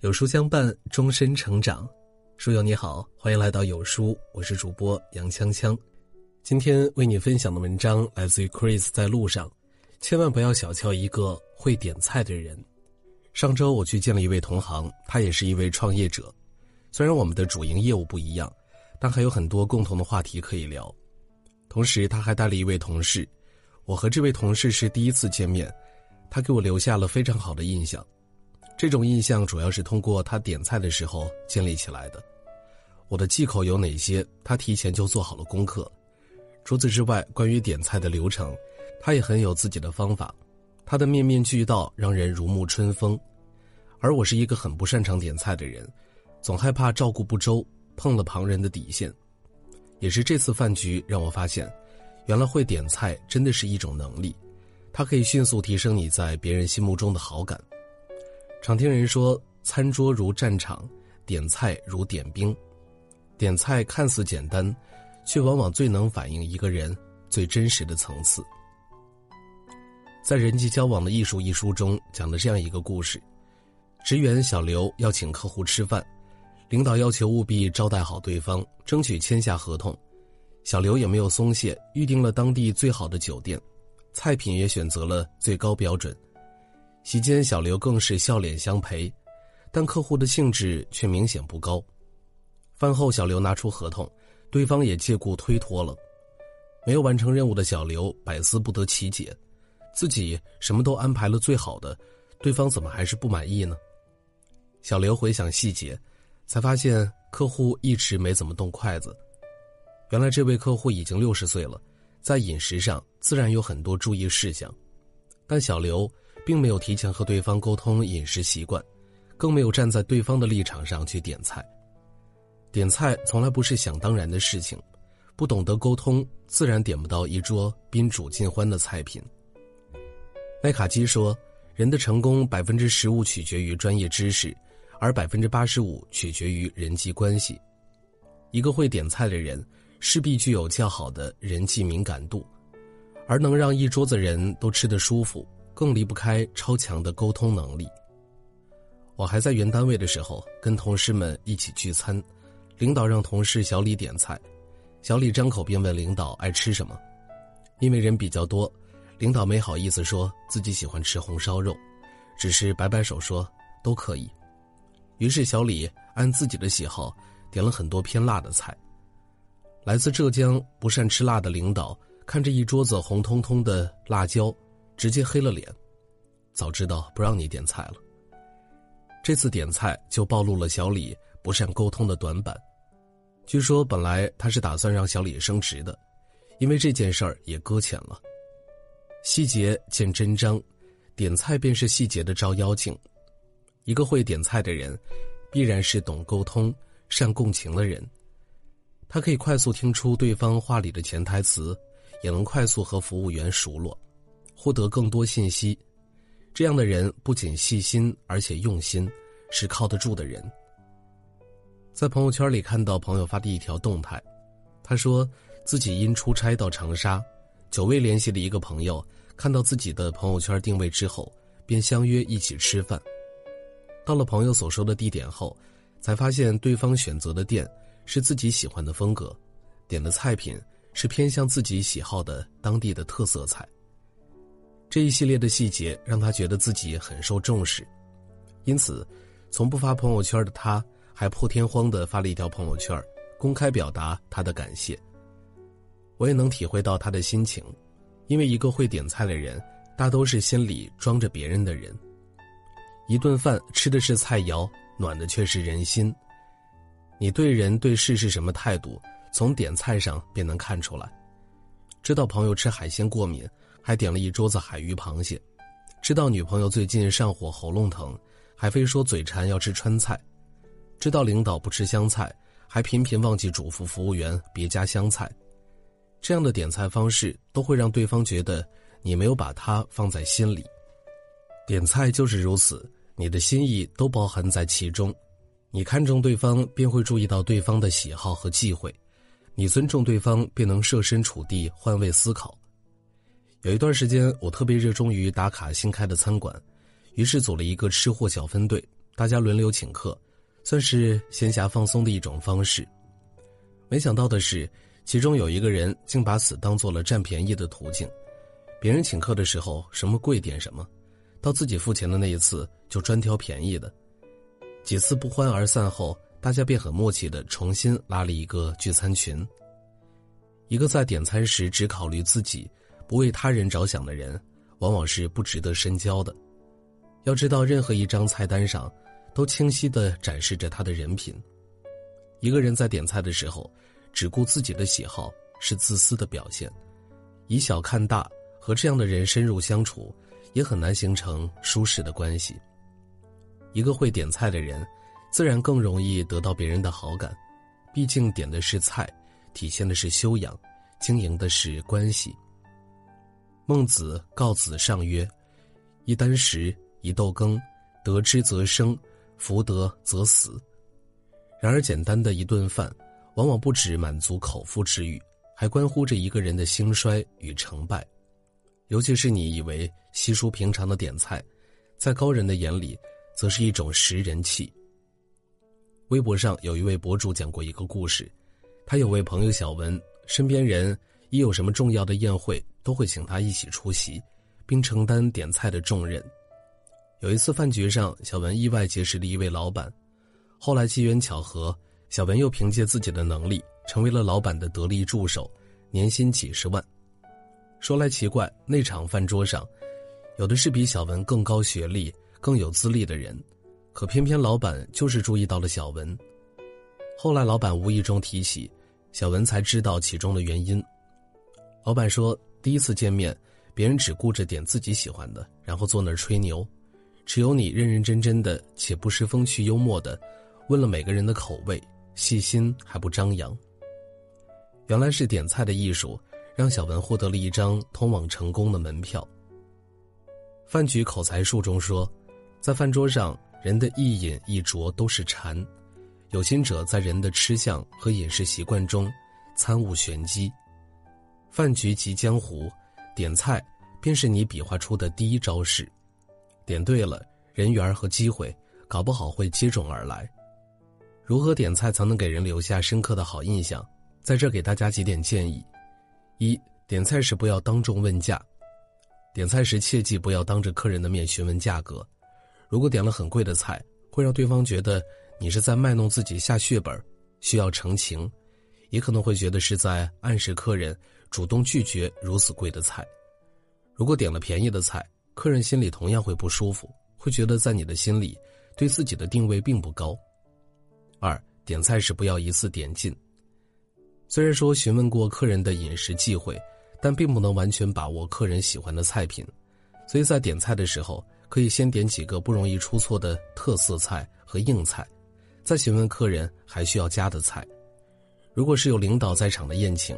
有书相伴，终身成长。书友你好，欢迎来到有书，我是主播杨锵锵。今天为你分享的文章来自于 Chris 在路上。千万不要小瞧一个会点菜的人。上周我去见了一位同行，他也是一位创业者。虽然我们的主营业务不一样，但还有很多共同的话题可以聊。同时，他还带了一位同事。我和这位同事是第一次见面，他给我留下了非常好的印象。这种印象主要是通过他点菜的时候建立起来的。我的忌口有哪些？他提前就做好了功课。除此之外，关于点菜的流程，他也很有自己的方法。他的面面俱到，让人如沐春风。而我是一个很不擅长点菜的人，总害怕照顾不周，碰了旁人的底线。也是这次饭局让我发现，原来会点菜真的是一种能力，它可以迅速提升你在别人心目中的好感。常听人说，餐桌如战场，点菜如点兵。点菜看似简单，却往往最能反映一个人最真实的层次。在《人际交往的艺术》一书中，讲了这样一个故事：职员小刘要请客户吃饭，领导要求务必招待好对方，争取签下合同。小刘也没有松懈，预定了当地最好的酒店，菜品也选择了最高标准。席间，小刘更是笑脸相陪，但客户的兴致却明显不高。饭后，小刘拿出合同，对方也借故推脱了。没有完成任务的小刘百思不得其解，自己什么都安排了最好的，对方怎么还是不满意呢？小刘回想细节，才发现客户一直没怎么动筷子。原来这位客户已经六十岁了，在饮食上自然有很多注意事项，但小刘。并没有提前和对方沟通饮食习惯，更没有站在对方的立场上去点菜。点菜从来不是想当然的事情，不懂得沟通，自然点不到一桌宾主尽欢的菜品。麦卡基说：“人的成功百分之十五取决于专业知识，而百分之八十五取决于人际关系。一个会点菜的人，势必具有较好的人际敏感度，而能让一桌子人都吃得舒服。”更离不开超强的沟通能力。我还在原单位的时候，跟同事们一起聚餐，领导让同事小李点菜，小李张口便问领导爱吃什么，因为人比较多，领导没好意思说自己喜欢吃红烧肉，只是摆摆手说都可以。于是小李按自己的喜好点了很多偏辣的菜。来自浙江不善吃辣的领导看着一桌子红彤彤的辣椒。直接黑了脸，早知道不让你点菜了。这次点菜就暴露了小李不善沟通的短板。据说本来他是打算让小李升职的，因为这件事儿也搁浅了。细节见真章，点菜便是细节的照妖镜。一个会点菜的人，必然是懂沟通、善共情的人。他可以快速听出对方话里的潜台词，也能快速和服务员熟络。获得更多信息，这样的人不仅细心，而且用心，是靠得住的人。在朋友圈里看到朋友发的一条动态，他说自己因出差到长沙，久未联系的一个朋友看到自己的朋友圈定位之后，便相约一起吃饭。到了朋友所说的地点后，才发现对方选择的店是自己喜欢的风格，点的菜品是偏向自己喜好的当地的特色菜。这一系列的细节让他觉得自己很受重视，因此，从不发朋友圈的他，还破天荒的发了一条朋友圈，公开表达他的感谢。我也能体会到他的心情，因为一个会点菜的人，大都是心里装着别人的人。一顿饭吃的是菜肴，暖的却是人心。你对人对事是什么态度，从点菜上便能看出来。知道朋友吃海鲜过敏。还点了一桌子海鱼螃蟹，知道女朋友最近上火喉咙疼，还非说嘴馋要吃川菜；知道领导不吃香菜，还频频忘记嘱咐服务员别加香菜。这样的点菜方式都会让对方觉得你没有把他放在心里。点菜就是如此，你的心意都包含在其中。你看重对方，便会注意到对方的喜好和忌讳；你尊重对方，便能设身处地换位思考。有一段时间，我特别热衷于打卡新开的餐馆，于是组了一个吃货小分队，大家轮流请客，算是闲暇放松的一种方式。没想到的是，其中有一个人竟把此当做了占便宜的途径。别人请客的时候，什么贵点什么，到自己付钱的那一次就专挑便宜的。几次不欢而散后，大家便很默契的重新拉了一个聚餐群。一个在点餐时只考虑自己，不为他人着想的人，往往是不值得深交的。要知道，任何一张菜单上，都清晰的展示着他的人品。一个人在点菜的时候，只顾自己的喜好，是自私的表现。以小看大，和这样的人深入相处，也很难形成舒适的关系。一个会点菜的人，自然更容易得到别人的好感，毕竟点的是菜，体现的是修养，经营的是关系。孟子告子上曰：“一箪食。”一豆羹，得之则生，福德则死。然而，简单的一顿饭，往往不止满足口腹之欲，还关乎着一个人的兴衰与成败。尤其是你以为稀疏平常的点菜，在高人的眼里，则是一种识人气。微博上有一位博主讲过一个故事，他有位朋友小文，身边人一有什么重要的宴会，都会请他一起出席，并承担点菜的重任。有一次饭局上，小文意外结识了一位老板，后来机缘巧合，小文又凭借自己的能力成为了老板的得力助手，年薪几十万。说来奇怪，那场饭桌上，有的是比小文更高学历、更有资历的人，可偏偏老板就是注意到了小文。后来老板无意中提起，小文才知道其中的原因。老板说，第一次见面，别人只顾着点自己喜欢的，然后坐那儿吹牛。只有你认认真真的且不失风趣幽默的，问了每个人的口味，细心还不张扬。原来是点菜的艺术，让小文获得了一张通往成功的门票。饭局口才术中说，在饭桌上，人的一饮一啄都是禅，有心者在人的吃相和饮食习惯中参悟玄机。饭局即江湖，点菜便是你比划出的第一招式。点对了，人缘和机会，搞不好会接踵而来。如何点菜才能给人留下深刻的好印象？在这给大家几点建议：一、点菜时不要当众问价，点菜时切记不要当着客人的面询问价格。如果点了很贵的菜，会让对方觉得你是在卖弄自己下血本，需要澄清；也可能会觉得是在暗示客人主动拒绝如此贵的菜。如果点了便宜的菜，客人心里同样会不舒服，会觉得在你的心里，对自己的定位并不高。二点菜时不要一次点尽。虽然说询问过客人的饮食忌讳，但并不能完全把握客人喜欢的菜品，所以在点菜的时候，可以先点几个不容易出错的特色菜和硬菜，再询问客人还需要加的菜。如果是有领导在场的宴请，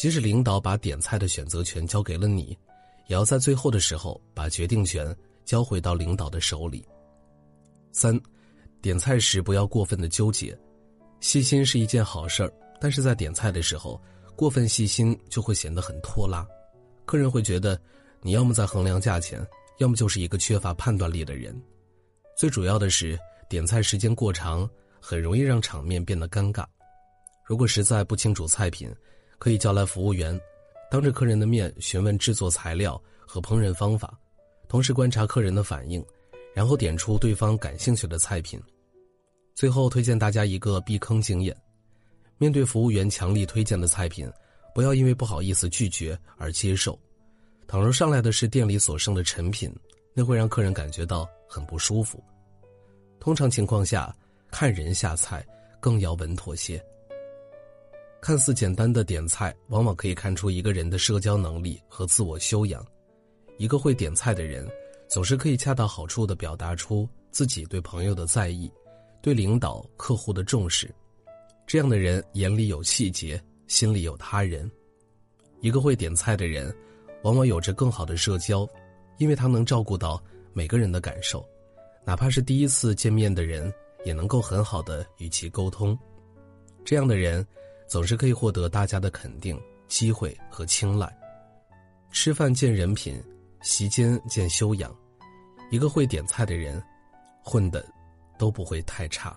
即使领导把点菜的选择权交给了你。也要在最后的时候把决定权交回到领导的手里。三，点菜时不要过分的纠结，细心是一件好事儿，但是在点菜的时候过分细心就会显得很拖拉，客人会觉得你要么在衡量价钱，要么就是一个缺乏判断力的人。最主要的是点菜时间过长，很容易让场面变得尴尬。如果实在不清楚菜品，可以叫来服务员。当着客人的面询问制作材料和烹饪方法，同时观察客人的反应，然后点出对方感兴趣的菜品。最后推荐大家一个避坑经验：面对服务员强力推荐的菜品，不要因为不好意思拒绝而接受。倘若上来的是店里所剩的陈品，那会让客人感觉到很不舒服。通常情况下，看人下菜更要稳妥些。看似简单的点菜，往往可以看出一个人的社交能力和自我修养。一个会点菜的人，总是可以恰到好处地表达出自己对朋友的在意，对领导、客户的重视。这样的人眼里有细节，心里有他人。一个会点菜的人，往往有着更好的社交，因为他能照顾到每个人的感受，哪怕是第一次见面的人，也能够很好的与其沟通。这样的人。总是可以获得大家的肯定、机会和青睐。吃饭见人品，席间见修养。一个会点菜的人，混的都不会太差。